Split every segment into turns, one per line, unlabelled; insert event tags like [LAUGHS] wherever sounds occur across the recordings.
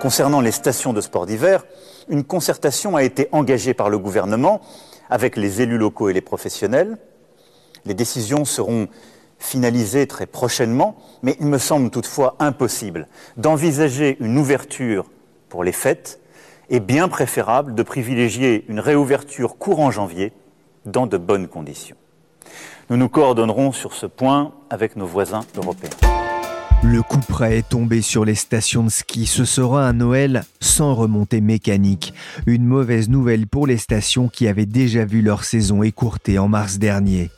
Concernant les stations de sport d'hiver, une concertation a été engagée par le gouvernement avec les élus locaux et les professionnels. Les décisions seront finalisées très prochainement, mais il me semble toutefois impossible d'envisager une ouverture pour les fêtes et bien préférable de privilégier une réouverture courant janvier dans de bonnes conditions. Nous nous coordonnerons sur ce point avec nos voisins européens.
Le coup près est tombé sur les stations de ski. Ce sera un Noël sans remontée mécanique. Une mauvaise nouvelle pour les stations qui avaient déjà vu leur saison écourtée en mars dernier.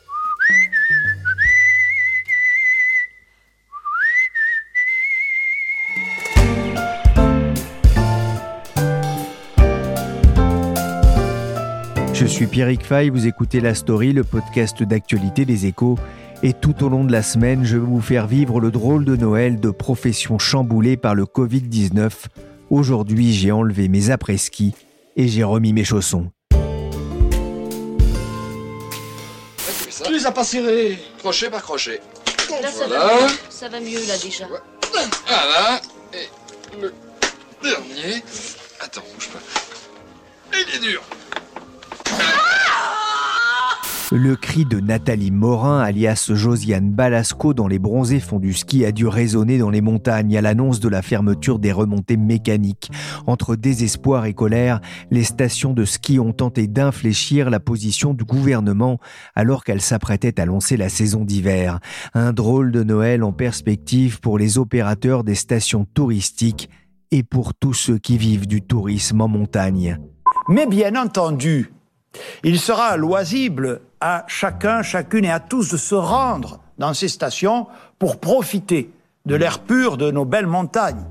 Je suis Pierrick Fay, vous écoutez La Story, le podcast d'actualité des échos. Et tout au long de la semaine, je vais vous faire vivre le drôle de Noël de professions chamboulées par le Covid-19. Aujourd'hui, j'ai enlevé mes après-ski et j'ai remis mes chaussons.
Tu les as pas serrés
Crochet par crochet.
Là, ça,
Voilà.
va mieux. ça va mieux, là, déjà.
Voilà. Et le dernier. Attends, bouge pas. Il est dur.
Le cri de Nathalie Morin, alias Josiane Balasco, dans les bronzés fonds du ski, a dû résonner dans les montagnes à l'annonce de la fermeture des remontées mécaniques. Entre désespoir et colère, les stations de ski ont tenté d'infléchir la position du gouvernement alors qu'elle s'apprêtait à lancer la saison d'hiver. Un drôle de Noël en perspective pour les opérateurs des stations touristiques et pour tous ceux qui vivent du tourisme en montagne.
Mais bien entendu, il sera loisible à chacun, chacune et à tous de se rendre dans ces stations pour profiter de l'air pur de nos belles montagnes,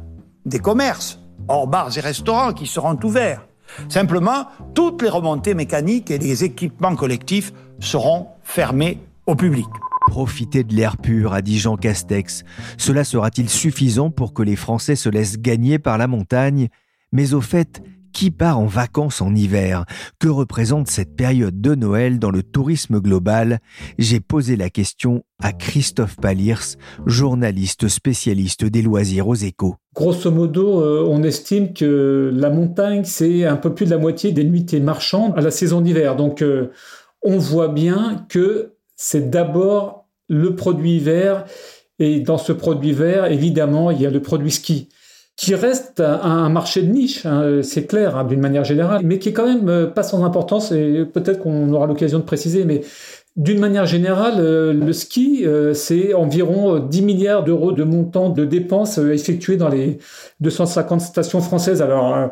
des commerces, hors bars et restaurants qui seront ouverts. Simplement, toutes les remontées mécaniques et les équipements collectifs seront fermés au public.
Profiter de l'air pur, a dit Jean Castex. Cela sera-t-il suffisant pour que les Français se laissent gagner par la montagne? Mais au fait, qui part en vacances en hiver Que représente cette période de Noël dans le tourisme global? J'ai posé la question à Christophe Palirs, journaliste spécialiste des loisirs aux échos.
Grosso modo, euh, on estime que la montagne, c'est un peu plus de la moitié des nuitées marchandes à la saison d'hiver. Donc, euh, on voit bien que c'est d'abord le produit hiver. Et dans ce produit hiver, évidemment, il y a le produit ski qui reste un, marché de niche, hein, c'est clair, hein, d'une manière générale, mais qui est quand même euh, pas sans importance, et peut-être qu'on aura l'occasion de préciser, mais d'une manière générale, euh, le ski, euh, c'est environ 10 milliards d'euros de montant de dépenses euh, effectuées dans les 250 stations françaises. Alors, euh,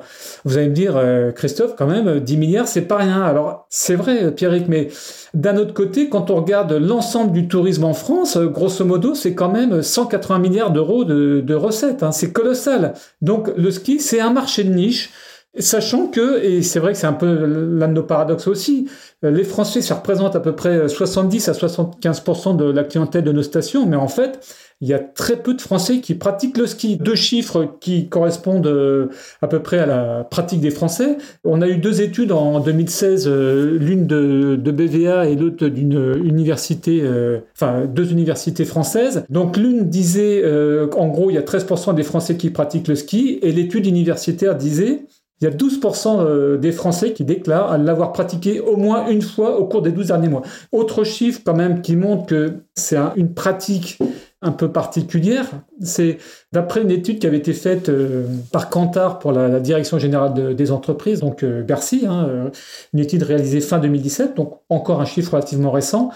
vous allez me dire, euh, Christophe, quand même, 10 milliards, c'est pas rien. Alors, c'est vrai, Pierrick, mais d'un autre côté, quand on regarde l'ensemble du tourisme en France, euh, grosso modo, c'est quand même 180 milliards d'euros de, de recettes. hein. C'est colossal. Donc, le ski, c'est un marché de niche. Sachant que, et c'est vrai que c'est un peu l'un de nos paradoxes aussi, euh, les Français, ça représente à peu près 70 à 75% de la clientèle de nos stations, mais en fait, il y a très peu de Français qui pratiquent le ski. Deux chiffres qui correspondent euh, à peu près à la pratique des Français. On a eu deux études en 2016, euh, l'une de, BVA et l'autre d'une université, euh, enfin deux universités françaises. Donc l'une disait, euh, en gros, il y a 13% des Français qui pratiquent le ski, et l'étude universitaire disait il y a 12% euh, des Français qui déclarent l'avoir pratiqué au moins une fois au cours des 12 derniers mois. Autre chiffre quand même qui montre que c'est un- une pratique un peu particulière, c'est d'après une étude qui avait été faite euh, par Kantar pour la, Direction générale de- des entreprises, donc euh, Bercy, hein, une étude réalisée fin 2017, donc encore un chiffre relativement récent.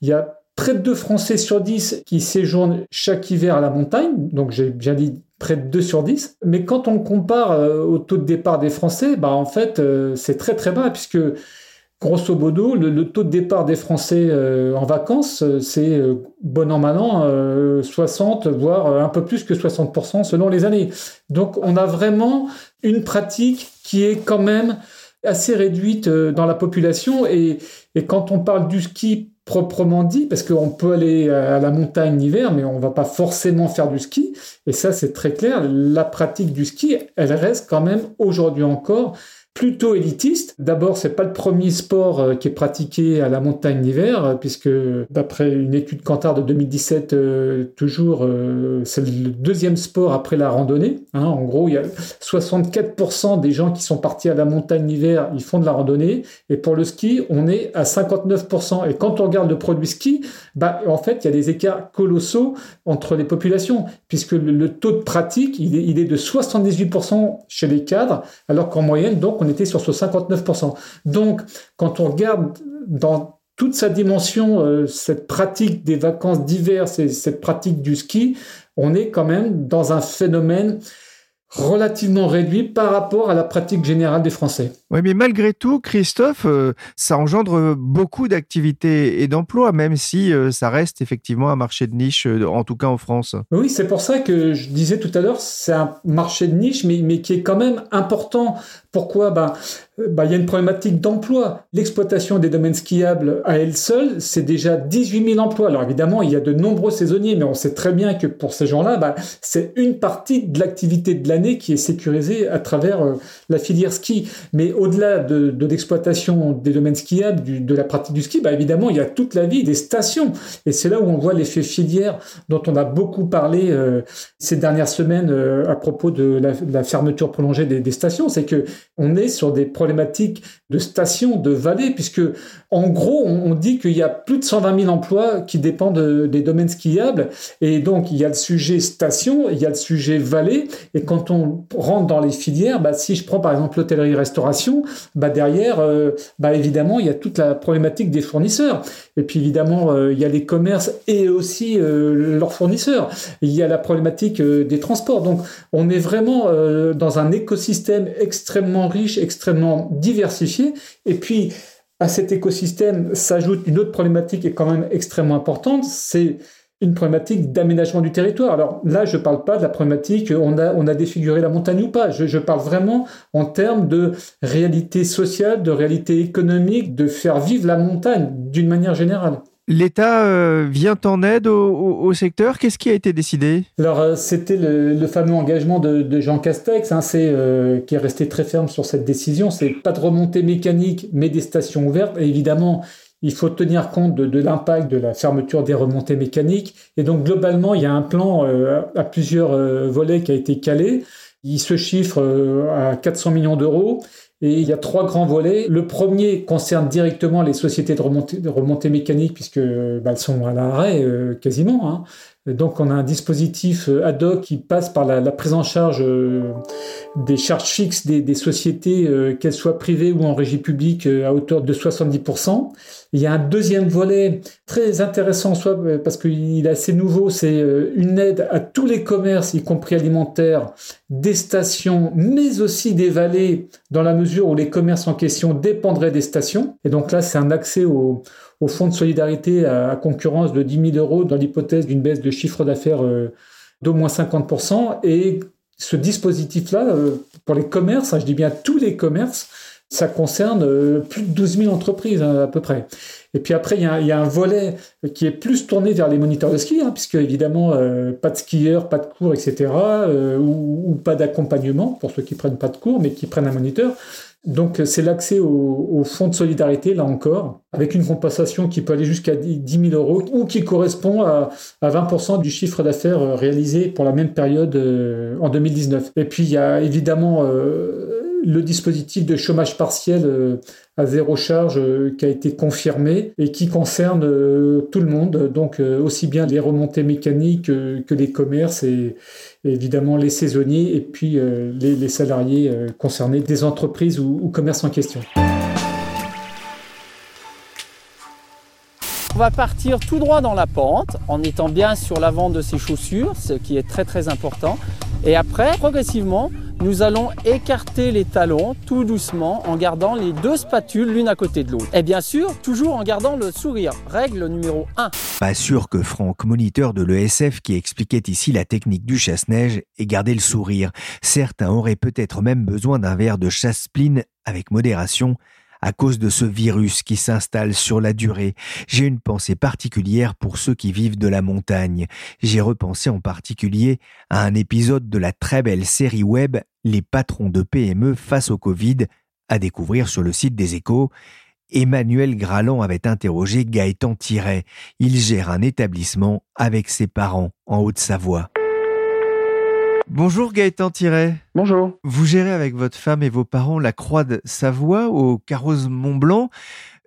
Il y a près de 2 Français sur 10 qui séjournent chaque hiver à la montagne, donc j'ai bien dit près de 2 sur 10. Mais quand on compare euh, au taux de départ des Français, bah en fait, euh, c'est très très bas, puisque grosso modo, le, taux de départ des Français en vacances, c'est bon an, mal an, 60, voire un peu plus que 60% selon les années. Donc on a vraiment une pratique qui est quand même assez réduite dans la population. Et, quand on parle du ski proprement dit, parce qu'on peut aller à la montagne l'hiver, mais on va pas forcément faire du ski. Et ça, c'est très clair. La pratique du ski, elle reste quand même aujourd'hui encore plutôt élitiste. D'abord, c'est pas le premier sport euh, qui est pratiqué à la montagne l'hiver, euh, puisque d'après une étude Cantar de 2017, euh, toujours, c'est le deuxième sport après la randonnée. Hein. En gros, il y a 64% des gens qui sont partis à la montagne l'hiver, ils font de la randonnée. Et pour le ski, on est à 59%. Et quand on regarde le produit ski, bah, en fait, il y a des écarts colossaux entre les populations, puisque le, taux de pratique, il est, est de 78% chez les cadres, alors qu'en moyenne, donc, on on était sur ce 59%. Donc, quand on regarde dans toute sa dimension, euh, cette pratique des vacances d'hiver, et cette pratique du ski, on est quand même dans un phénomène relativement réduit par rapport à la pratique générale des Français.
Oui, mais malgré tout, Christophe, euh, ça engendre beaucoup d'activités et d'emplois, même si euh, ça reste effectivement un marché de niche, euh, en tout cas en France.
Oui, c'est pour ça que je disais tout à l'heure, c'est un marché de niche, mais, mais qui est quand même important. Pourquoi? Bah, bah, Il y a une problématique d'emploi. L'exploitation des domaines skiables à elle seule, c'est déjà 18 000 emplois. Alors évidemment, il y a de nombreux saisonniers, mais on sait très bien que pour ces gens-là, bah, c'est une partie de l'activité de l'année qui est sécurisée à travers la filière ski. Mais au-delà de, l'exploitation des domaines skiables, de la pratique du ski, bah évidemment, il y a toute la vie des stations. Et c'est là où on voit l'effet filière dont on a beaucoup parlé euh, ces dernières semaines euh, à propos de la, fermeture prolongée des, stations. C'est que on est sur des problématiques de stations, de vallées, puisque en gros, on, dit qu'il y a plus de 120 000 emplois qui dépendent des domaines skiables. Et donc, il y a le sujet station, il y a le sujet vallée. Et quand on rentre dans les filières, bah, si je prends par exemple l'hôtellerie-restauration, bah derrière, euh, bah évidemment, il y a toute la problématique des fournisseurs. Et puis évidemment, euh, il y a les commerces et aussi euh, leurs fournisseurs. Il y a la problématique des transports. Donc, on est vraiment dans un écosystème extrêmement riche, extrêmement diversifié. Et puis, à cet écosystème s'ajoute une autre problématique qui est quand même extrêmement importante, c'est une problématique d'aménagement du territoire. Alors là, je ne parle pas de la problématique on a, on a défiguré la montagne ou pas. Je, parle vraiment en termes de réalité sociale, de réalité économique, de faire vivre la montagne d'une manière générale.
L'État euh, vient en aide au, secteur. Qu'est-ce qui a été décidé?
Alors, euh, c'était le, fameux engagement de, Jean Castex, hein, euh, qui est resté très ferme sur cette décision. C'est pas de remontée mécanique, mais des stations ouvertes. Évidemment, il faut tenir compte de, l'impact de la fermeture des remontées mécaniques. Et donc, globalement, il y a un plan à plusieurs volets qui a été calé. Il se chiffre à 400 millions d'euros. Et il y a trois grands volets. Le premier concerne directement les sociétés de remontée, mécanique, puisque bah, elles sont à l'arrêt quasiment. Hein. Donc on a un dispositif euh, ad hoc qui passe par la, prise en charge euh, des charges fixes des, sociétés, euh, qu'elles soient privées ou en régie publique, à hauteur de 70%. Il y a un deuxième volet très intéressant, soit parce qu'il est assez nouveau, c'est une aide à tous les commerces, y compris alimentaires, des stations, mais aussi des vallées, dans la mesure où les commerces en question dépendraient des stations. Et donc là, c'est un accès au au fonds de solidarité à, concurrence de 10 000 euros dans l'hypothèse d'une baisse de chiffre d'affaires euh, d'au moins 50%. Et ce dispositif-là, euh, pour les commerces, hein, je dis bien tous les commerces, ça concerne euh, plus de 12 000 entreprises hein, à peu près. Et puis après, il y, a, un volet qui est plus tourné vers les moniteurs de ski, hein, puisque évidemment, pas de skieurs, pas de cours, etc., ou, ou, pas d'accompagnement pour ceux qui prennent pas de cours, mais qui prennent un moniteur. Donc c'est l'accès au, fonds de solidarité, là encore, avec une compensation qui peut aller jusqu'à 10 000 euros ou qui correspond à, 20% du chiffre d'affaires euh, réalisé pour la même période euh, en 2019. Et puis il y a évidemment euh, le dispositif de chômage partiel à zéro charge qui a été confirmé et qui concerne tout le monde, donc aussi bien les remontées mécaniques que les commerces et, évidemment les saisonniers et puis euh, les, salariés euh, concernés des entreprises ou, commerces en question.
On va partir tout droit dans la pente en étant bien sur l'avant de ses chaussures, ce qui est très très important. Et après, progressivement, Nous allons écarter les talons tout doucement en gardant les deux spatules l'une à côté de l'autre. Et bien sûr, toujours en gardant le sourire. Règle numéro 1.
Pas sûr que Franck, moniteur de l'ESF qui expliquait ici la technique du chasse-neige, ait gardé le sourire. Certains auraient peut-être même besoin d'un verre de chasse-spleen avec modération à cause de ce virus qui s'installe sur la durée. J'ai une pensée particulière pour ceux qui vivent de la montagne. J'ai repensé en particulier à un épisode de la très belle série web Les patrons de PME face au Covid, à découvrir sur le site des échos. Emmanuel Graland avait interrogé Gaëtan Tiret. Il gère un établissement avec ses parents en Haute-Savoie. Bonjour Gaëtan Tiret.
Bonjour.
Vous gérez avec votre femme et vos parents la Croix de Savoie au Carrosse Mont Blanc.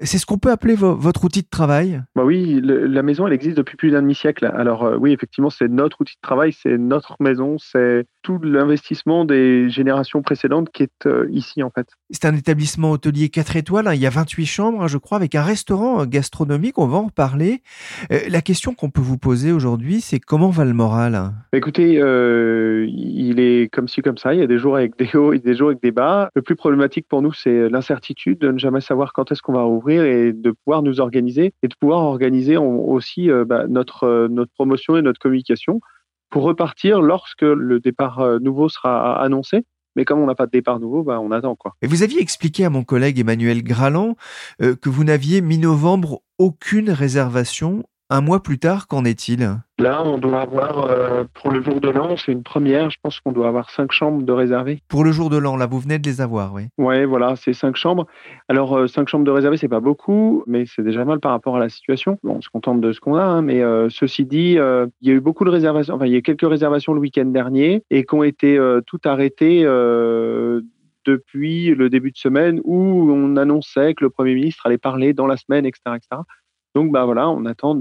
C'est ce qu'on peut appeler votre outil de travail?
Bah Oui, la maison, elle existe depuis plus d'un demi-siècle. Alors euh, oui, effectivement, c'est notre outil de travail, c'est notre maison, c'est tout l'investissement des générations précédentes qui est euh, ici en fait.
C'est un établissement hôtelier 4 étoiles, hein. il y a 28 chambres, hein, je crois, avec un restaurant euh, gastronomique, on va en reparler. la question qu'on peut vous poser aujourd'hui, c'est comment va le moral?
Bah, Écoutez, il est comme ci, comme ça, il y a des jours avec des hauts et des jours avec des bas. Le plus problématique pour nous, c'est l'incertitude de ne jamais savoir quand est-ce qu'on va rouvrir et de pouvoir nous organiser et de pouvoir organiser aussi euh, bah, notre, euh, notre promotion et notre communication pour repartir lorsque le départ euh, nouveau sera annoncé. Mais comme on n'a pas de départ nouveau, bah, on attend quoi.
Et vous aviez expliqué à mon collègue Emmanuel Graland que vous n'aviez mi-novembre aucune réservation. Un mois plus tard, qu'en est-il?
Là, on doit avoir, euh, pour le jour de l'an, c'est une première, je pense qu'on doit avoir cinq chambres de réservées.
Pour le jour de l'an, là, vous venez de les avoir, oui
Oui, voilà, c'est cinq chambres. Alors, euh, cinq chambres de réservées, c'est pas beaucoup, mais c'est déjà mal par rapport à la situation. Bon, on se contente de ce qu'on a, hein, mais euh, ceci dit, il y a eu beaucoup de réservations, enfin, il y a quelques réservations le week-end dernier et qui ont été toutes arrêtées depuis le début de semaine où on annonçait que le Premier ministre allait parler dans la semaine, etc. etc. Donc, bah voilà, on attend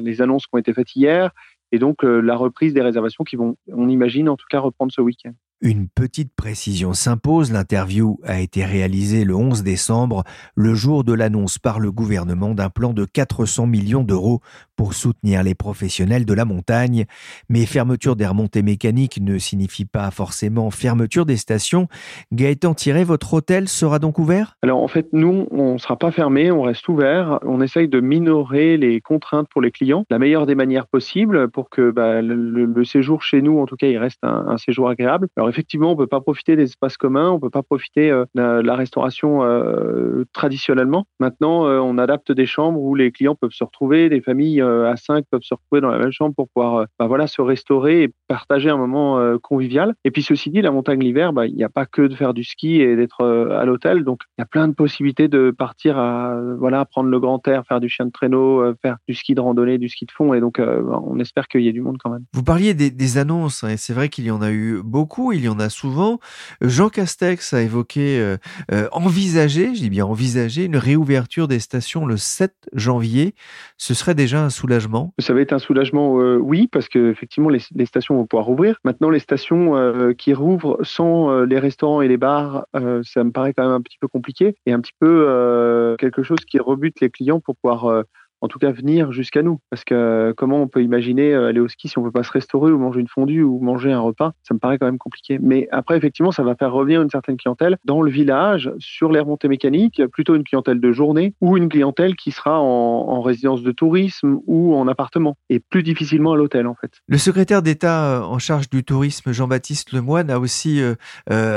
les annonces qui ont été faites hier et donc euh, la reprise des réservations qui vont, on imagine en tout cas, reprendre ce week-end.
Une petite précision s'impose. L'interview a été réalisée le 11 décembre, le jour de l'annonce par le gouvernement d'un plan de 400 millions d'euros pour soutenir les professionnels de la montagne. Mais fermeture des remontées mécaniques ne signifie pas forcément fermeture des stations. Gaëtan Tiré, votre hôtel sera donc ouvert?
Alors en fait, nous, on ne sera pas fermé, on reste ouvert. On essaye de minorer les contraintes pour les clients, la meilleure des manières possibles pour que bah, le, séjour chez nous, en tout cas, il reste un, séjour agréable. Alors effectivement, on peut pas profiter des espaces communs, on peut pas profiter euh, de la restauration euh, traditionnellement. Maintenant, euh, on adapte des chambres où les clients peuvent se retrouver, des familles à cinq peuvent se retrouver dans la même chambre pour pouvoir bah, voilà, se restaurer et partager un moment convivial. Et puis ceci dit, la montagne l'hiver, bah, il n'y a pas que de faire du ski et d'être à l'hôtel, donc il y a plein de possibilités de partir à voilà prendre le grand air, faire du chien de traîneau, faire du ski de randonnée, du ski de fond, et donc on espère qu'il y ait du monde quand même.
Vous parliez des, annonces, hein, et c'est vrai qu'il y en a eu beaucoup il y en a souvent. Jean Castex a évoqué euh, euh, envisager, je dis bien envisager, une réouverture des stations le 7 janvier. Ce serait déjà un soulagement?
Ça va être un soulagement, euh, oui, parce que effectivement les, stations vont pouvoir rouvrir. Maintenant, les stations qui rouvrent sans les restaurants et les bars, ça me paraît quand même un petit peu compliqué et un petit peu quelque chose qui rebute les clients pour pouvoir en tout cas venir jusqu'à nous. Parce que comment on peut imaginer euh, aller au ski si on ne peut pas se restaurer ou manger une fondue ou manger un repas? Ça me paraît quand même compliqué. Mais après, effectivement, ça va faire revenir une certaine clientèle dans le village sur les remontées mécaniques, plutôt une clientèle de journée ou une clientèle qui sera en, résidence de tourisme ou en appartement et plus difficilement à l'hôtel en fait.
Le secrétaire d'État euh, en charge du tourisme, Jean-Baptiste Lemoine, a aussi euh,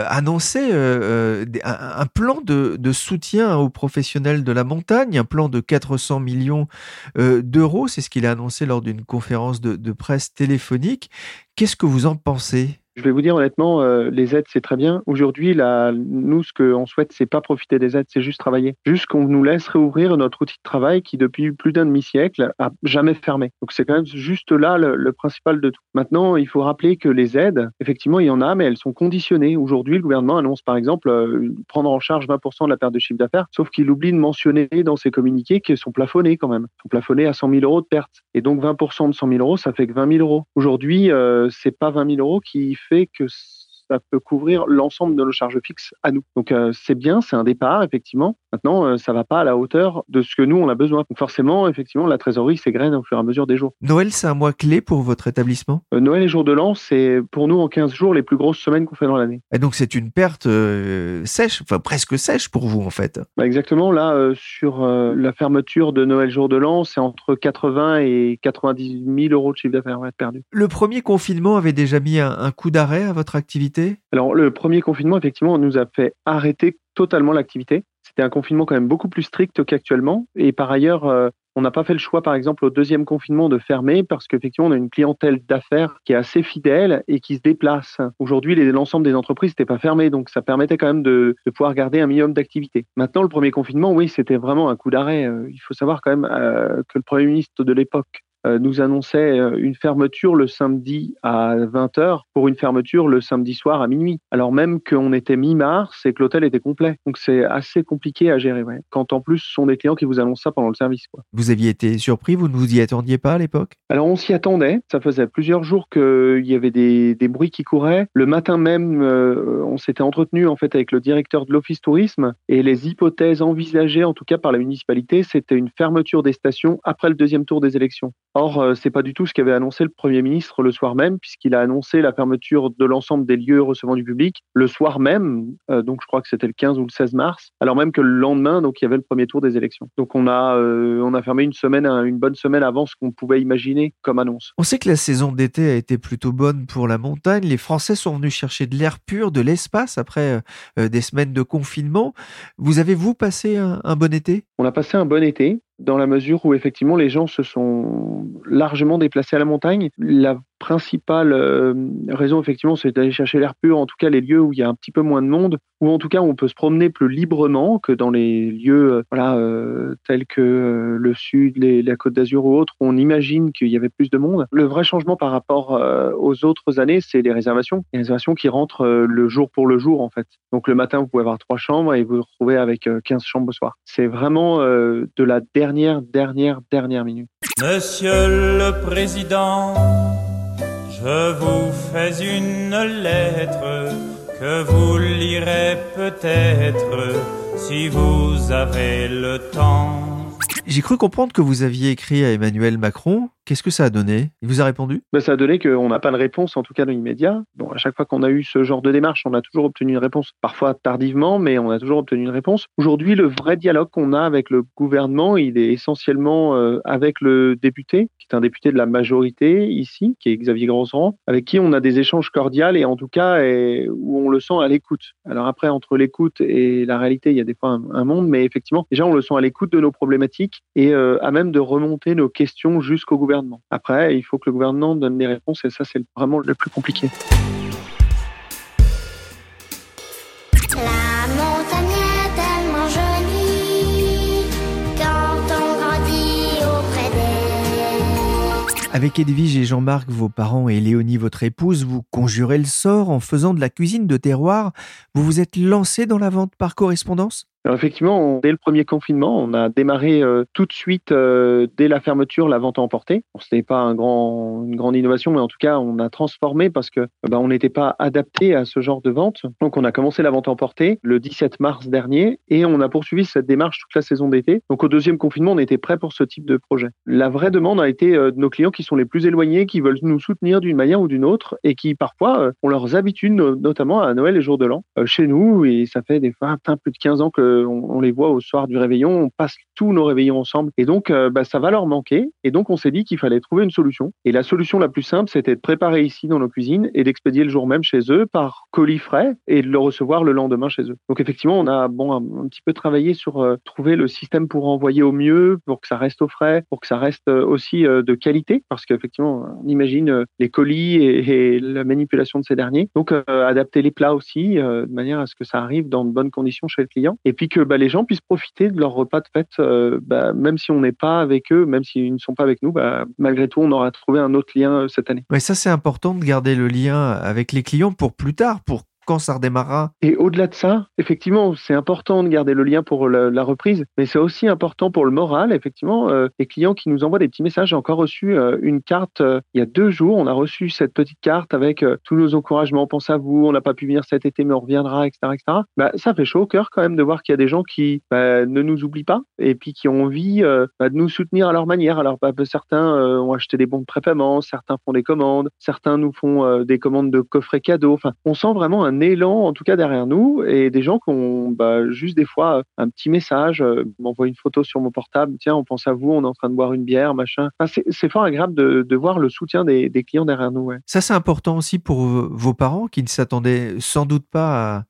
annoncé un, plan de, soutien aux professionnels de la montagne, un plan de 400 millions euh, d'euros. C'est ce qu'il a annoncé lors d'une conférence de presse téléphonique. Qu'est-ce que vous en pensez?
Je vais vous dire honnêtement, euh, les aides, c'est très bien. Aujourd'hui, nous, ce qu'on souhaite, c'est pas profiter des aides, c'est juste travailler. Juste qu'on nous laisse réouvrir notre outil de travail qui, depuis plus d'un demi-siècle, a jamais fermé. Donc, c'est quand même juste là le, principal de tout. Maintenant, il faut rappeler que les aides, effectivement, il y en a, mais elles sont conditionnées. Aujourd'hui, le gouvernement annonce, par exemple, euh, prendre en charge 20% de la perte de chiffre d'affaires, sauf qu'il oublie de mentionner dans ses communiqués qu'ils sont plafonnés quand même. Ils sont plafonnés à 100 000 euros de perte. Et donc, 20% de 100 000 euros, ça fait que 20 000 euros. Aujourd'hui, euh, c'est pas 20 000 euros qui que ça peut couvrir l'ensemble de nos charges fixes à nous. Donc c'est bien, c'est un départ effectivement. Maintenant, ça va pas à la hauteur de ce que nous on a besoin. Donc forcément, effectivement, la trésorerie s'égrène au fur et à mesure des jours.
Noël, c'est un mois clé pour votre établissement?
Noël et jour de l'an, c'est pour nous en 15 jours les plus grosses semaines qu'on fait dans l'année.
Et donc c'est une perte sèche, enfin presque sèche pour vous en fait.
Bah exactement, là sur la fermeture de Noël jour de l'an, c'est entre 80 et 90 000 euros de chiffre d'affaires ouais, perdu.
Le premier confinement avait déjà mis un, coup d'arrêt à votre activité?
Alors, le premier confinement, effectivement, nous a fait arrêter totalement l'activité. C'était un confinement quand même beaucoup plus strict qu'actuellement. Et par ailleurs, euh, on n'a pas fait le choix, par exemple, au deuxième confinement de fermer parce qu'effectivement, on a une clientèle d'affaires qui est assez fidèle et qui se déplace. Aujourd'hui, l'ensemble des entreprises n'étaient pas fermées, donc ça permettait quand même de, pouvoir garder un minimum d'activité. Maintenant, le premier confinement, oui, c'était vraiment un coup d'arrêt. Euh, il faut savoir quand même euh, que le Premier ministre de l'époque nous annonçait euh, une fermeture le samedi à 20h pour une fermeture le samedi soir à minuit. Alors même qu'on était mi-mars et que l'hôtel était complet. Donc c'est assez compliqué à gérer. Quand en plus ce sont des clients qui vous annoncent ça pendant le service. Quoi.
Vous aviez été surpris, vous ne vous y attendiez pas à l'époque?
Alors on s'y attendait. Ça faisait plusieurs jours qu'il y avait des, des, bruits qui couraient. Le matin même, euh, on s'était entretenu en fait avec le directeur de l'office tourisme et les hypothèses envisagées en tout cas par la municipalité, c'était une fermeture des stations après le deuxième tour des élections. Or, euh, c'est pas du tout ce qu'avait annoncé le Premier ministre le soir même, puisqu'il a annoncé la fermeture de l'ensemble des lieux recevant du public le soir même, euh, donc je crois que c'était le 15 ou le 16 mars, alors même que le lendemain, donc il y avait le premier tour des élections. Donc on a, euh, on a fermé une semaine, une bonne semaine avant ce qu'on pouvait imaginer comme annonce.
On sait que la saison d'été a été plutôt bonne pour la montagne. Les Français sont venus chercher de l'air pur, de l'espace après des semaines de confinement. Vous avez, vous, passé un bon été?
On a passé un bon été dans la mesure où effectivement les gens se sont largement déplacés à la montagne. Principale euh, raison, effectivement, c'est d'aller chercher l'air pur, en tout cas les lieux où il y a un petit peu moins de monde, ou en tout cas on peut se promener plus librement que dans les lieux euh, voilà, euh, tels que le sud, la côte d'Azur ou autres, où on imagine qu'il y avait plus de monde. Le vrai changement par rapport aux autres années, c'est les réservations. Les réservations qui rentrent le jour pour le jour, en fait. Donc le matin, vous pouvez avoir trois chambres et vous vous retrouvez avec 15 chambres au soir. C'est vraiment de la dernière, dernière, dernière minute.
Monsieur le Président, je vous fais une lettre que vous lirez peut-être si vous avez le temps.
J'ai cru comprendre que vous aviez écrit à Emmanuel Macron Qu'est-ce que ça a donné? Il vous a répondu?
Ben, Ça a donné qu'on n'a pas de réponse, en tout cas dans l'immédiat. Bon, à chaque fois qu'on a eu ce genre de démarche, on a toujours obtenu une réponse, parfois tardivement, mais on a toujours obtenu une réponse. Aujourd'hui, le vrai dialogue qu'on a avec le gouvernement, il est essentiellement euh, avec le député, qui est un député de la majorité ici, qui est Xavier Grosrand, avec qui on a des échanges cordiaux et en tout cas où on le sent à l'écoute. Alors après, entre l'écoute et la réalité, il y a des fois un, monde, mais effectivement, déjà on le sent à l'écoute de nos problématiques et euh, à même de remonter nos questions jusqu'au gouvernement après, il faut que le gouvernement donne des réponses et ça, c'est vraiment le plus compliqué.
La montagne est tellement jolie quand on grandit auprès d'elle.
Avec Edwige et Jean-Marc, vos parents, et Léonie, votre épouse, vous conjurez le sort en faisant de la cuisine de terroir. Vous vous êtes lancé dans la vente par correspondance?
Effectivement, dès le premier confinement, on a démarré euh, tout de suite, euh, dès la fermeture, la vente à emporter. ce n'est pas une grande innovation, mais en tout cas, on a transformé parce que bah, on n'était pas adapté à ce genre de vente. Donc, on a commencé la vente à emporter le 17 mars dernier et on a poursuivi cette démarche toute la saison d'été. Donc, au deuxième confinement, on était prêt pour ce type de projet. La vraie demande a été euh, de nos clients qui sont les plus éloignés, qui veulent nous soutenir d'une manière ou d'une autre et qui parfois ont leurs habitudes, notamment à Noël et jour de l'an, chez nous. Et ça fait des fois plus de 15 ans que on, les voit au soir du réveillon, on passe tous nos réveillons ensemble. Et donc, euh, bah, ça va leur manquer. Et donc, on s'est dit qu'il fallait trouver une solution. Et la solution la plus simple, c'était de préparer ici dans nos cuisines et d'expédier le jour même chez eux par colis frais et de le recevoir le lendemain chez eux. Donc, effectivement, on a bon, un, petit peu travaillé sur euh, trouver le système pour envoyer au mieux, pour que ça reste au frais, pour que ça reste euh, aussi de qualité, parce qu'effectivement, on imagine les colis et, la manipulation de ces derniers. Donc, adapter les plats aussi, de manière à ce que ça arrive dans de bonnes conditions chez le client. Puis que bah, les gens puissent profiter de leur repas de fête, euh, bah, même si on n'est pas avec eux, même s'ils ne sont pas avec nous, bah, malgré tout, on aura trouvé un autre lien euh, cette année.
Ouais, ça c'est important de garder le lien avec les clients pour plus tard, pour quand ça redémarrera
Et au-delà de ça, effectivement, c'est important de garder le lien pour la, reprise, mais c'est aussi important pour le moral. Effectivement, euh, les clients qui nous envoient des petits messages. J'ai encore reçu euh, une carte euh, il y a deux jours. On a reçu cette petite carte avec tous nos encouragements. On pense à vous. On n'a pas pu venir cet été, mais on reviendra, etc., etc. Bah, ça fait chaud au cœur quand même de voir qu'il y a des gens qui bah, ne nous oublient pas et puis qui ont envie bah, de nous soutenir à leur manière. Alors, bah, certains ont acheté des bons de prépaiement, certains font des commandes, certains nous font des commandes de coffrets cadeaux. Enfin, on sent vraiment un élan, en tout cas derrière nous, et des gens qui ont bah, juste des fois un petit message, euh, m'envoient une photo sur mon portable. Tiens, on pense à vous, on est en train de boire une bière, machin. C'est- fort agréable de, voir le soutien des, clients derrière nous.
Ça, c'est important aussi pour vos parents qui ne s'attendaient sans doute pas à,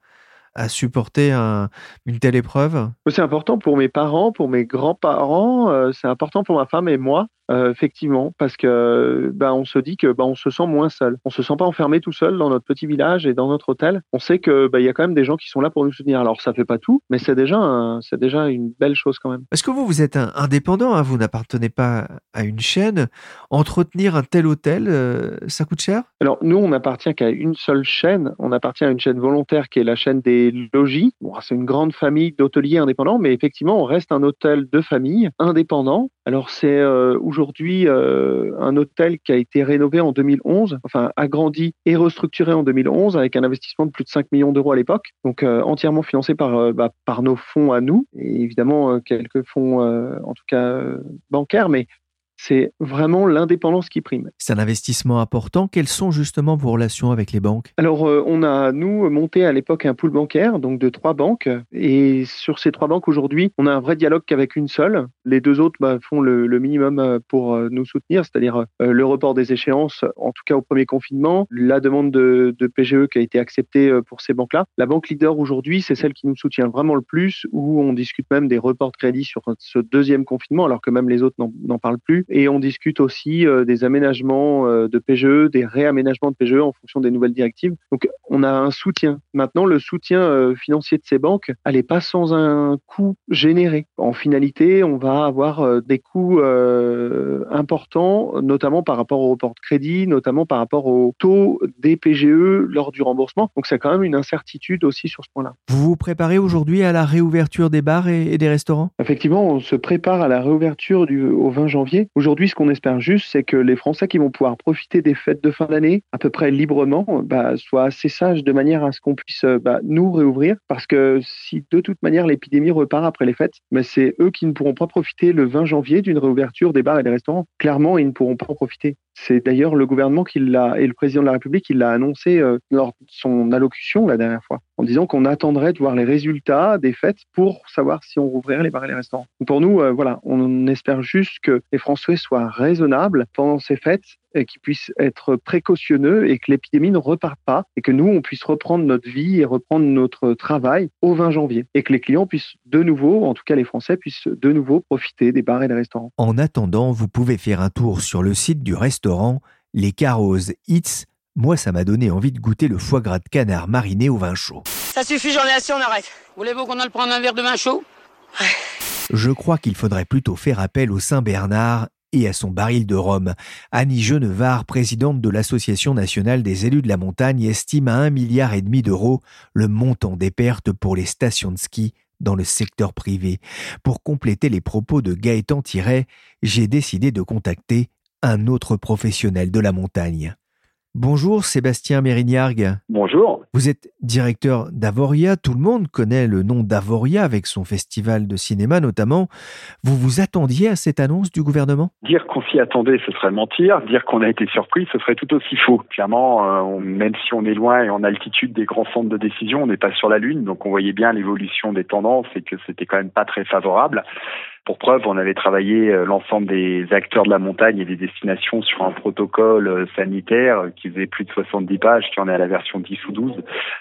à supporter un- une telle épreuve?
C'est important pour mes parents, pour mes grands-parents, euh, c'est important pour ma femme et moi, euh, effectivement, parce que ben, on se dit que ben, on se sent moins seul. On se sent pas enfermé tout seul dans notre petit village et dans notre hôtel. On sait que ben, il y a quand même des gens qui sont là pour nous soutenir. Alors ça fait pas tout, mais c'est déjà un- c'est déjà une belle chose quand même.
Parce que vous, vous êtes un indépendant, hein, vous n'appartenez pas à une chaîne. Entretenir un tel hôtel, euh, ça coûte cher?
Alors nous, on n'appartient qu'à une seule chaîne. On appartient à une chaîne volontaire qui est la chaîne des logis. Bon, c'est une grande famille d'hôteliers indépendants, mais effectivement, on reste un hôtel de famille indépendant. Alors c'est euh, aujourd'hui euh, un hôtel qui a été rénové en 2011, enfin agrandi et restructuré en 2011 avec un investissement de plus de 5 millions d'euros à l'époque, donc euh, entièrement financé par bah, par nos fonds à nous et évidemment quelques fonds en tout cas bancaires, mais c'est vraiment l'indépendance qui prime.
C'est un investissement important. Quelles sont justement vos relations avec les banques?
Alors, euh, on a, nous, monté à l'époque un pool bancaire, donc de trois banques. Et sur ces trois banques, aujourd'hui, on a un vrai dialogue qu'avec une seule. Les deux autres bah, font le, le minimum euh, pour euh, nous soutenir, c'est-à-dire le report des échéances, en tout cas au premier confinement, la demande de, de PGE qui a été acceptée pour ces banques-là. La banque leader aujourd'hui, c'est celle qui nous soutient vraiment le plus, où on discute même des reports de crédit sur ce deuxième confinement, alors que même les autres n'en parlent plus. Et on discute aussi euh, des aménagements euh, de PGE, des réaménagements de PGE en fonction des nouvelles directives. Donc, on a un soutien. Maintenant, le soutien euh, financier de ces banques, elle n'est pas sans un coût généré. En finalité, on va avoir euh, des coûts euh, importants, notamment par rapport au report de crédit, notamment par rapport au taux des PGE lors du remboursement. Donc, c'est quand même une incertitude aussi sur ce point-là.
Vous vous préparez aujourd'hui à la réouverture des bars et, et des restaurants?
Effectivement, on se prépare à la réouverture du, au 20 janvier. Aujourd'hui, ce qu'on espère juste, c'est que les Français qui vont pouvoir profiter des fêtes de fin d'année à peu près librement bah, soient assez sages de manière à ce qu'on puisse euh, bah, nous réouvrir. Parce que si de toute manière l'épidémie repart après les fêtes, c'est eux qui ne pourront pas profiter le 20 janvier d'une réouverture des bars et des restaurants. Clairement, ils ne pourront pas en profiter. C'est d'ailleurs le gouvernement qui l'a et le président de la République qui l'a annoncé euh, lors de son allocution la dernière fois, en disant qu'on attendrait de voir les résultats des fêtes pour savoir si on rouvrirait les bars et les restaurants. Pour nous, euh, voilà, on espère juste que les Français soient raisonnables pendant ces fêtes et qu'ils puissent être précautionneux et que l'épidémie ne reparte pas et que nous, on puisse reprendre notre vie et reprendre notre travail au 20 janvier et que les clients puissent de nouveau, en tout cas les Français, puissent de nouveau profiter des bars et des restaurants.
En attendant, vous pouvez faire un tour sur le site du restaurant Les Carros Hits. Moi, ça m'a donné envie de goûter le foie gras de canard mariné au vin chaud.
Ça suffit, j'en ai assez, on arrête. Voulez-vous qu'on aille prendre un verre de vin chaud?
Je crois qu'il faudrait plutôt faire appel au Saint-Bernard et à son baril de rhum. Annie Genevard, présidente de l'Association nationale des élus de la montagne, estime à un milliard et demi d'euros le montant des pertes pour les stations de ski dans le secteur privé. Pour compléter les propos de Gaëtan Tiret, j'ai décidé de contacter un autre professionnel de la montagne. Bonjour Sébastien Mérignargues.
Bonjour.
Vous êtes directeur d'Avoria. Tout le monde connaît le nom d'Avoria avec son festival de cinéma notamment. Vous vous attendiez à cette annonce du gouvernement?
Dire qu'on s'y attendait, ce serait mentir. Dire qu'on a été surpris, ce serait tout aussi faux. Clairement, euh, on, même si on est loin et en altitude des grands centres de décision, on n'est pas sur la Lune, donc on voyait bien l'évolution des tendances et que c'était quand même pas très favorable. Pour preuve, on avait travaillé euh, l'ensemble des acteurs de la montagne et des destinations sur un protocole euh, sanitaire qui faisait plus de 70 pages, qui en est à la version 10 ou 12,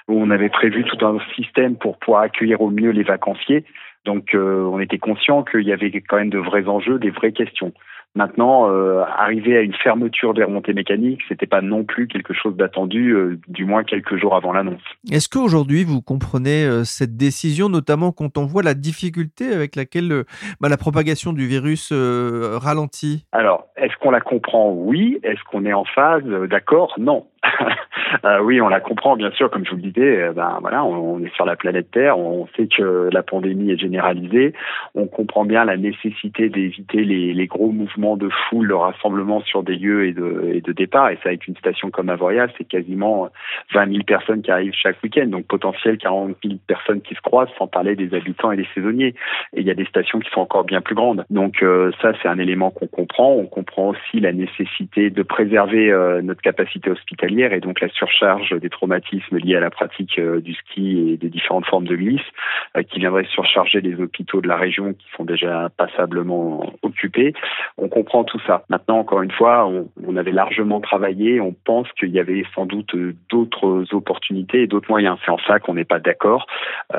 où on avait prévu tout un système pour pouvoir accueillir au mieux les vacanciers. Donc euh, on était conscient qu'il y avait quand même de vrais enjeux, des vraies questions. Maintenant, euh, arriver à une fermeture des remontées mécaniques, c'était pas non plus quelque chose d'attendu, euh, du moins quelques jours avant l'annonce.
Est-ce qu'aujourd'hui vous comprenez euh, cette décision, notamment quand on voit la difficulté avec laquelle bah, la propagation du virus ralentit?
Alors, est-ce qu'on la comprend? Oui. Est-ce qu'on est en phase? D'accord? Non. [LAUGHS] Euh, oui, on la comprend, bien sûr. Comme je vous le disais, euh, ben voilà, on, est sur la planète Terre. On sait que la pandémie est généralisée. On comprend bien la nécessité d'éviter les, gros mouvements de foule, le rassemblement sur des lieux et de, départ. Et ça, avec une station comme Avoria, c'est quasiment 20 000 personnes qui arrivent chaque week-end. Donc potentiel 40 000 personnes qui se croisent, sans parler des habitants et des saisonniers. Et il y a des stations qui sont encore bien plus grandes. Donc euh, ça, c'est un élément qu'on comprend. On comprend aussi la nécessité de préserver notre capacité hospitalière et donc la surcharge des traumatismes liés à la pratique euh, du ski et des différentes formes de glisse qui viendraient surcharger les hôpitaux de la région qui sont déjà passablement occupés. On comprend tout ça. Maintenant, encore une fois, on, avait largement travaillé. On pense qu'il y avait sans doute d'autres opportunités et d'autres moyens. C'est en ça qu'on n'est pas d'accord.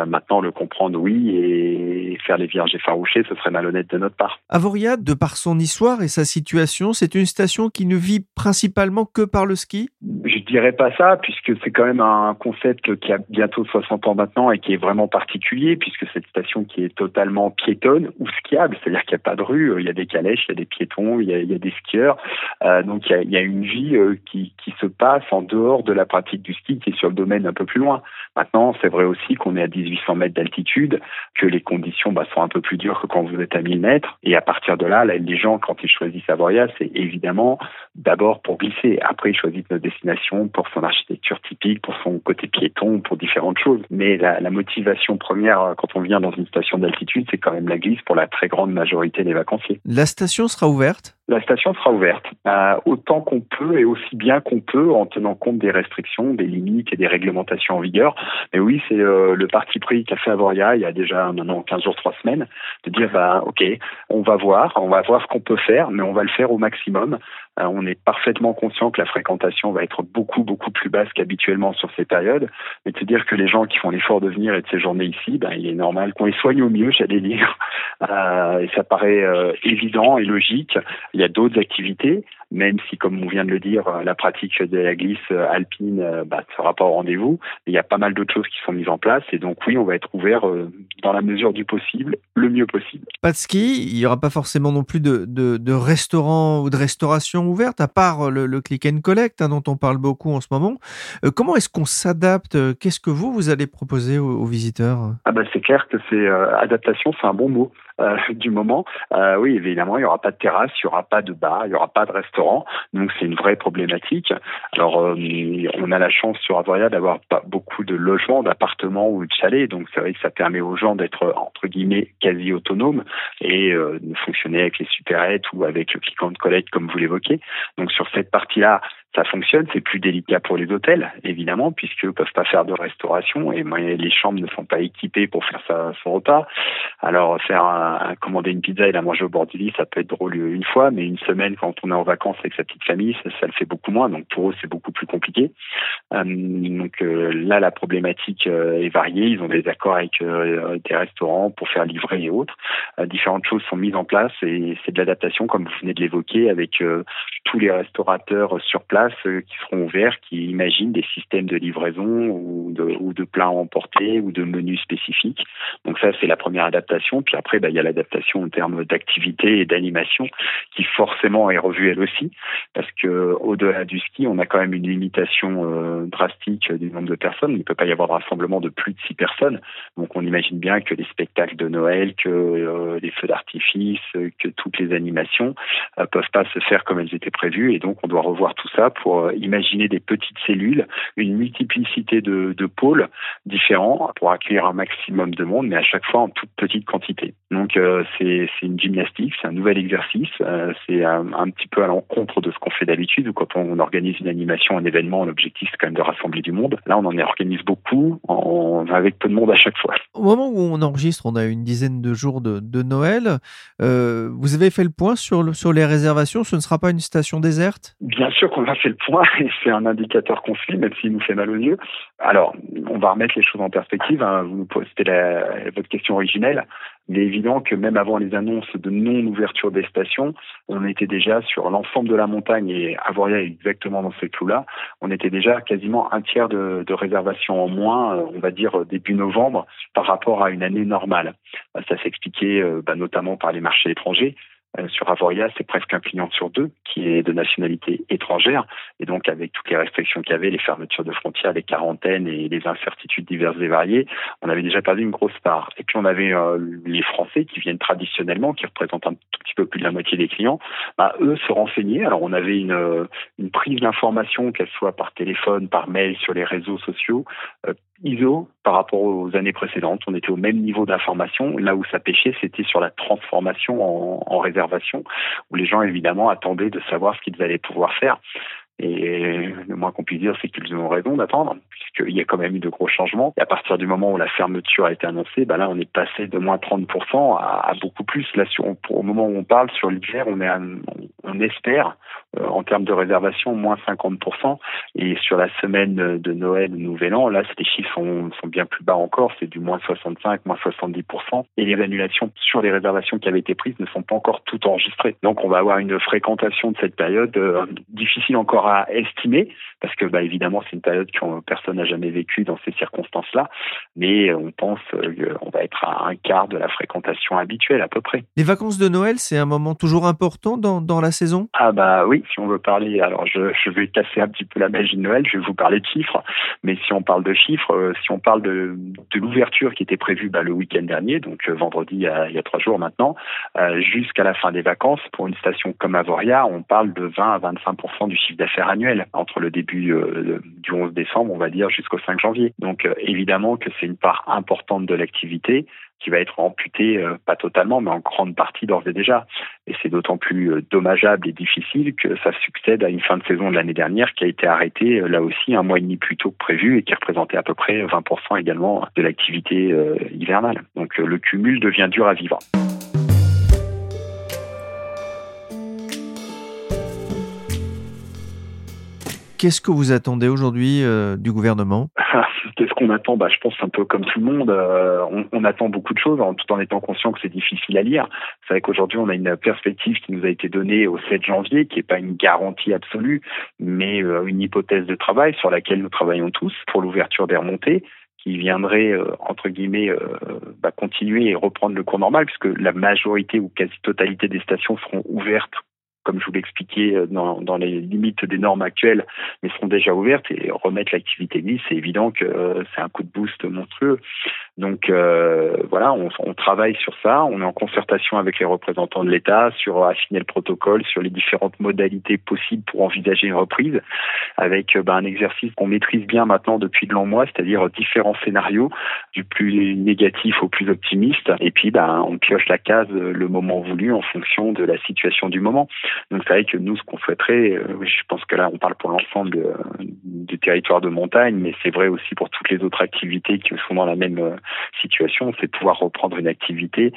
maintenant, le comprendre, oui, et faire les vierges effarouchées, ce serait malhonnête de notre part.
Avoria, de par son histoire et sa situation, c'est une station qui ne vit principalement que par le ski?
Je dirais pas ça, puisque c'est quand même un concept qui a bientôt 60 ans maintenant et qui est vraiment particulier, puisque cette station qui est totalement piétonne ou skiable, c'est-à-dire qu'il n'y a pas de rue, il y a des calèches, il y a des piétons, il y a, des skieurs, euh, donc il y, a, une vie euh, qui, se passe en dehors de la pratique du ski, qui est sur le domaine un peu plus loin. Maintenant, c'est vrai aussi qu'on est à 1800 mètres d'altitude, que les conditions bah, sont un peu plus dures que quand vous êtes à 1000 mètres, et à partir de là, les gens, quand ils choisissent Savoria, c'est évidemment d'abord pour glisser. Après, ils choisissent notre destination pour son architecture typique, pour son côté piéton, pour différentes choses. Mais la, la motivation première euh, quand on vient dans une station d'altitude, c'est quand même la glisse pour la très grande majorité des vacanciers.
La station sera ouverte?
La station sera ouverte euh, autant qu'on peut et aussi bien qu'on peut en tenant compte des restrictions, des limites et des réglementations en vigueur. Mais oui, c'est euh, le parti pris qu'a fait Avoria il y a déjà maintenant 15 jours, 3 semaines, de dire bah ok, on va voir, on va voir ce qu'on peut faire, mais on va le faire au maximum. Euh, on est parfaitement conscient que la fréquentation va être beaucoup beaucoup plus basse qu'habituellement sur ces périodes, mais de se dire que les gens qui font l'effort de venir et de séjourner ici, ben, il est normal qu'on les soigne au mieux, j'allais dire. [LAUGHS] et ça paraît évident et logique. Il y a d'autres activités, même si, comme on vient de le dire, euh, la pratique de la glisse euh, alpine euh, bah, ne sera pas au rendez-vous. Il y a pas mal d'autres choses qui sont mises en place. Et donc, oui, on va être ouvert dans la mesure du possible, le mieux possible.
Pas de ski, il n'y aura pas forcément non plus de, de, de restaurants ou de restauration ouverte, à part le, click and collect hein, dont on parle beaucoup en ce moment. comment est-ce qu'on s'adapte Qu'est-ce que vous, vous allez proposer aux, visiteurs?
Ah bah, C'est clair que c'est adaptation, c'est un bon mot. Du moment. oui, évidemment, il n'y aura pas de terrasse, il n'y aura pas de bar, il n'y aura pas de restaurant. Donc c'est une vraie problématique. Alors euh, on a la chance sur Avoria d'avoir pas beaucoup de logements, d'appartements ou de chalets. Donc c'est vrai que ça permet aux gens d'être entre guillemets quasi autonomes et euh, de fonctionner avec les supérettes ou avec le click de collecte comme vous l'évoquez. Donc sur cette partie-là, ça fonctionne. C'est plus délicat pour les hôtels, évidemment, puisqu'ils ne peuvent pas faire de restauration et les chambres ne sont pas équipées pour faire son repas. Alors, faire commander une pizza et la manger au bord du lit, ça peut être drôle une fois, mais une semaine, quand on est en vacances avec sa petite famille, ça, le fait beaucoup moins. Donc, pour eux, c'est beaucoup plus compliqué. Euh, donc euh, là, la problématique euh, est variée. Ils ont des accords avec des restaurants pour faire livrer et autres. différentes choses sont mises en place et c'est de l'adaptation, comme vous venez de l'évoquer, avec tous les restaurateurs sur place euh, qui seront ouverts, qui imaginent des systèmes de livraison ou de, ou de plats emportés ou de menus spécifiques. Donc ça, c'est la première adaptation. Puis après, bah, il y a l'adaptation en termes d'activité et d'animation qui forcément est revue elle aussi, parce que au-delà du ski, on a quand même une limitation euh, drastique du nombre de personnes. Il ne peut pas y avoir de rassemblement de plus de six personnes. Donc on imagine bien que les spectacles de Noël, que euh, les feux d'artifice, que toutes les animations euh, peuvent pas se faire comme elles étaient prévues. Et donc on doit revoir tout ça pour euh, imaginer des petites cellules, une multiplicité de, de, pôles différents pour accueillir un maximum de monde, mais à chaque fois en toute petite quantité. Donc euh, c'est une gymnastique, c'est un nouvel exercice, euh, c'est un, un, petit peu à l'encontre de ce qu'on fait d'habitude, où quand on organise une animation, un événement, l'objectif c'est quand même de rassembler du monde. Là, on en organise beaucoup, en, avec peu de monde à chaque fois.
Au moment où on enregistre, on a une dizaine de jours de, de Noël. Euh, vous avez fait le point sur, le, sur les réservations Ce ne sera pas une station déserte?
Bien sûr qu'on a fait le point [LAUGHS] et c'est un indicateur qu'on suit, même s'il nous fait mal aux yeux. Alors, on va remettre les choses en perspective. Hein. Vous c'était votre question originelle. Il est évident que même avant les annonces de non-ouverture des stations, on était déjà sur l'ensemble de la montagne et Avoria est exactement dans ces clous-là. On était déjà quasiment un tiers de, réservations en moins, euh, on va dire début novembre, par rapport à une année normale. Ça s'expliquait euh, bah, notamment par les marchés étrangers Euh, sur Avoria, c'est presque un client sur deux qui est de nationalité étrangère. Et donc, avec toutes les restrictions qu'il y avait, les fermetures de frontières, les quarantaines et les incertitudes diverses et variées, on avait déjà perdu une grosse part. Et puis, on avait euh, les Français qui viennent traditionnellement, qui représentent un tout petit peu plus de la moitié des clients. Bah, eux se renseignaient. Alors, on avait une, euh, une prise d'information, qu'elle soit par téléphone, par mail, sur les réseaux sociaux, ISO par rapport aux années précédentes. On était au même niveau d'information. Là où ça pêchait, c'était sur la transformation en, réservation, où les gens évidemment attendaient de savoir ce qu'ils allaient pouvoir faire. Et le moins qu'on puisse dire, c'est qu'ils ont raison d'attendre, puisqu'il y a quand même eu de gros changements. Et à partir du moment où la fermeture a été annoncée, bah là, on est passé de moins 30% à, beaucoup plus. Là, au moment où on parle sur l'hiver, on, espère, en termes de réservation, moins 50%. Et sur la semaine de Noël, Nouvel An, là, les chiffres sont, sont bien plus bas encore. C'est du moins 65, moins 70%. Et les annulations sur les réservations qui avaient été prises ne sont pas encore toutes enregistrées. Donc, on va avoir une fréquentation de cette période euh, difficile encore à estimer, parce que bah, évidemment c'est une période que personne n'a jamais vécue dans ces circonstances-là, mais on pense qu'on va être à un quart de la fréquentation habituelle à peu près.
Les vacances de Noël, c'est un moment toujours important dans, dans la saison?
Ah bah oui, si on veut parler, alors je, vais casser un petit peu la magie de Noël, je vais vous parler de chiffres, mais si on parle de chiffres, euh, si on parle de, l'ouverture qui était prévue bah, le week-end dernier, donc euh, vendredi il y, a, trois jours maintenant, euh, jusqu'à la fin des vacances, pour une station comme Avoria, on parle de 20 à 25% du chiffre d'affaires annuel entre le début du 11 décembre, on va dire, jusqu'au 5 janvier. Donc évidemment que c'est une part importante de l'activité qui va être amputée, euh, pas totalement, mais en grande partie d'ores et déjà. Et c'est d'autant plus dommageable et difficile que ça succède à une fin de saison de l'année dernière qui a été arrêtée là aussi un mois et demi plus tôt que prévu et qui représentait à peu près 20% également de l'activité hivernale. Donc le cumul devient dur à vivre.
Qu'est-ce que vous attendez aujourd'hui euh, du gouvernement? [LAUGHS]
Qu'est-ce qu'on attend? Bah, Je pense un peu comme tout le monde, euh, on, attend beaucoup de choses, en, tout en étant conscient que c'est difficile à lire. C'est vrai qu'aujourd'hui, on a une perspective qui nous a été donnée au 7 janvier, qui n'est pas une garantie absolue, mais euh, une hypothèse de travail sur laquelle nous travaillons tous pour l'ouverture des remontées qui viendrait, entre guillemets, bah, continuer et reprendre le cours normal, puisque la majorité ou quasi-totalité des stations seront ouvertes comme je vous l'expliquais, euh, dans, dans, les limites des normes actuelles, mais seront déjà ouvertes et remettre l'activité glisse, c'est évident que euh, c'est un coup de boost monstrueux. Donc euh, voilà, on, travaille sur ça, on est en concertation avec les représentants de l'État sur affiner le protocole, sur les différentes modalités possibles pour envisager une reprise, avec bah, un exercice qu'on maîtrise bien maintenant depuis de longs mois, c'est-à-dire différents scénarios, du plus négatif au plus optimiste, et puis bah, on pioche la case le moment voulu en fonction de la situation du moment. Donc c'est vrai que nous, ce qu'on souhaiterait, euh, je pense que là, on parle pour l'ensemble du territoire de montagne, mais c'est vrai aussi pour toutes les autres activités qui sont dans la même euh, situation, c'est pouvoir reprendre une activité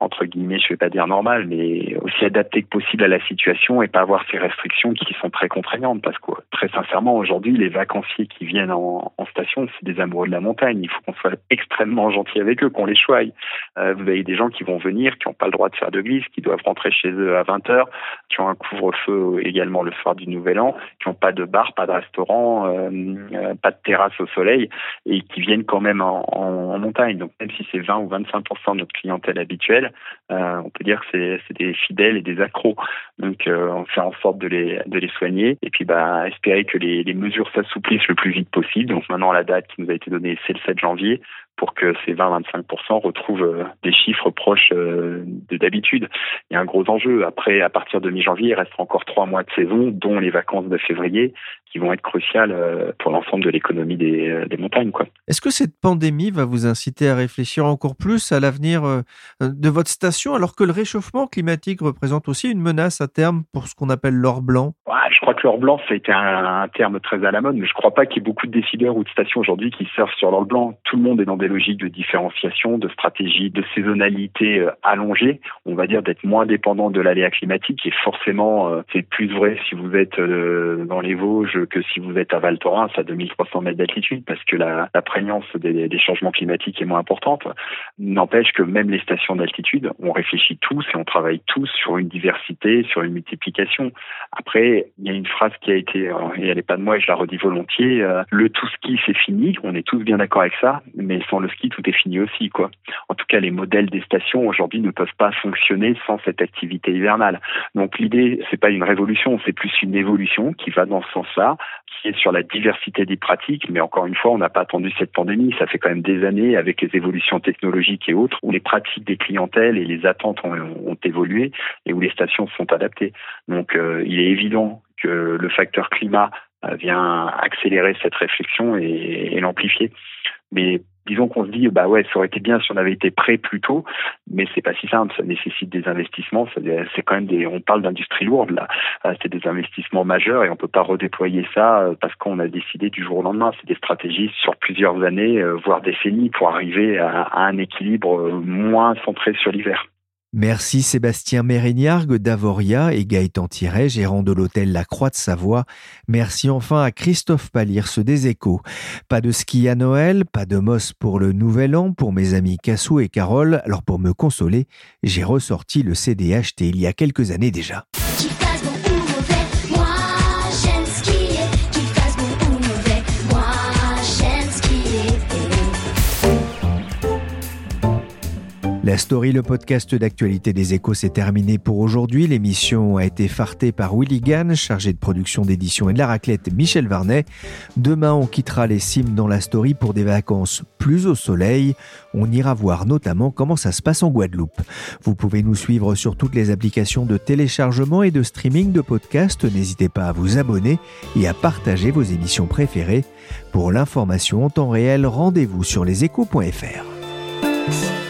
entre guillemets, je vais pas dire normal, mais aussi adapté que possible à la situation et pas avoir ces restrictions qui sont très contraignantes parce que très sincèrement aujourd'hui les vacanciers qui viennent en, station c'est des amoureux de la montagne. Il faut qu'on soit extrêmement gentil avec eux, qu'on les choye. Euh, vous avez des gens qui vont venir, qui n'ont pas le droit de faire de glisse, qui doivent rentrer chez eux à 20 heures, qui ont un couvre-feu également le soir du Nouvel An, qui n'ont pas de bar, pas de restaurant, euh, euh, pas de terrasse au soleil et qui viennent quand même en, en montagne. Donc même si c'est 20 ou 25 de notre clientèle habituelle euh, on peut dire que c'est des fidèles et des accros. Donc euh, on fait en sorte de les, soigner et puis bah, espérer que les, les mesures s'assouplissent le plus vite possible. Donc maintenant la date qui nous a été donnée c'est le 7 janvier pour que ces 20-25% retrouvent euh, des chiffres proches de d'habitude. Il y a un gros enjeu. Après, à partir de mi-janvier, il reste encore trois mois de saison, dont les vacances de février, qui vont être cruciales pour l'ensemble de l'économie des, des, montagnes.
Est-ce que cette pandémie va vous inciter à réfléchir encore plus à l'avenir de votre station, alors que le réchauffement climatique représente aussi une menace à terme pour ce qu'on appelle l'or blanc?
Ouais, Je crois que l'or blanc, c'est un, un, terme très à la mode, mais je ne crois pas qu'il y ait beaucoup de décideurs ou de stations aujourd'hui qui surfent sur l'or blanc. Tout le monde est dans des logiques de différenciation, de stratégie, de saisonnalité euh, allongée, on va dire d'être moins dépendant de l'aléa climatique, et forcément, euh, c'est plus vrai si vous êtes euh, dans les Vosges que si vous êtes à Val Thorens à 2300 mètres d'altitude, parce que la, la prégnance des, des changements climatiques est moins importante. N'empêche que même les stations d'altitude, on réfléchit tous et on travaille tous sur une diversité, sur une multiplication. Après, il y a une phrase qui a été, et elle n'est pas de moi et je la redis volontiers, le tout ski c'est fini, on est tous bien d'accord avec ça, mais sans le ski, tout est fini aussi, quoi. En tout cas, les modèles des stations aujourd'hui ne peuvent pas fonctionner sans cette activité hivernale. Donc l'idée, c'est pas une révolution, c'est plus une évolution qui va dans ce sens-là, qui est sur la diversité des pratiques. Mais encore une fois, on n'a pas attendu cette pandémie. Ça fait quand même des années avec les évolutions technologiques et autres où les pratiques des clientèles et les attentes ont, ont évolué et où les stations sont adaptées. Donc euh, il est évident que le facteur climat euh, vient accélérer cette réflexion et, et l'amplifier. Mais disons qu'on se dit bah ouais ça aurait été bien si on avait été prêt plus tôt mais c'est pas si simple ça nécessite des investissements c'est quand même des on parle d'industrie lourde là. Euh, c'est des investissements majeurs et on peut pas redéployer ça euh, parce qu'on a décidé du jour au lendemain. C'est des stratégies sur plusieurs années voire décennies pour arriver à, à un équilibre moins centré sur l'hiver
Merci Sébastien Mérignargue d'Avoria et Gaëtan Thierret, gérant de l'hôtel La Croix de Savoie. Merci enfin à Christophe Palirce des Échos. Pas de ski à Noël, pas de mosse pour le Nouvel An pour mes amis Cassou et Carole. Alors pour me consoler, j'ai ressorti le CD il y a quelques années déjà. La story, le podcast d'actualité des échos, s'est terminé pour aujourd'hui. L'émission a été fartée par Willy Gann, chargé de production d'édition et de la raclette Michel Varnet. Demain, on quittera les cimes dans la story pour des vacances plus au soleil. On ira voir notamment comment ça se passe en Guadeloupe. Vous pouvez nous suivre sur toutes les applications de téléchargement et de streaming de podcasts. N'hésitez pas à vous abonner et à partager vos émissions préférées. Pour l'information en temps réel, rendez-vous sur leséchos.fr.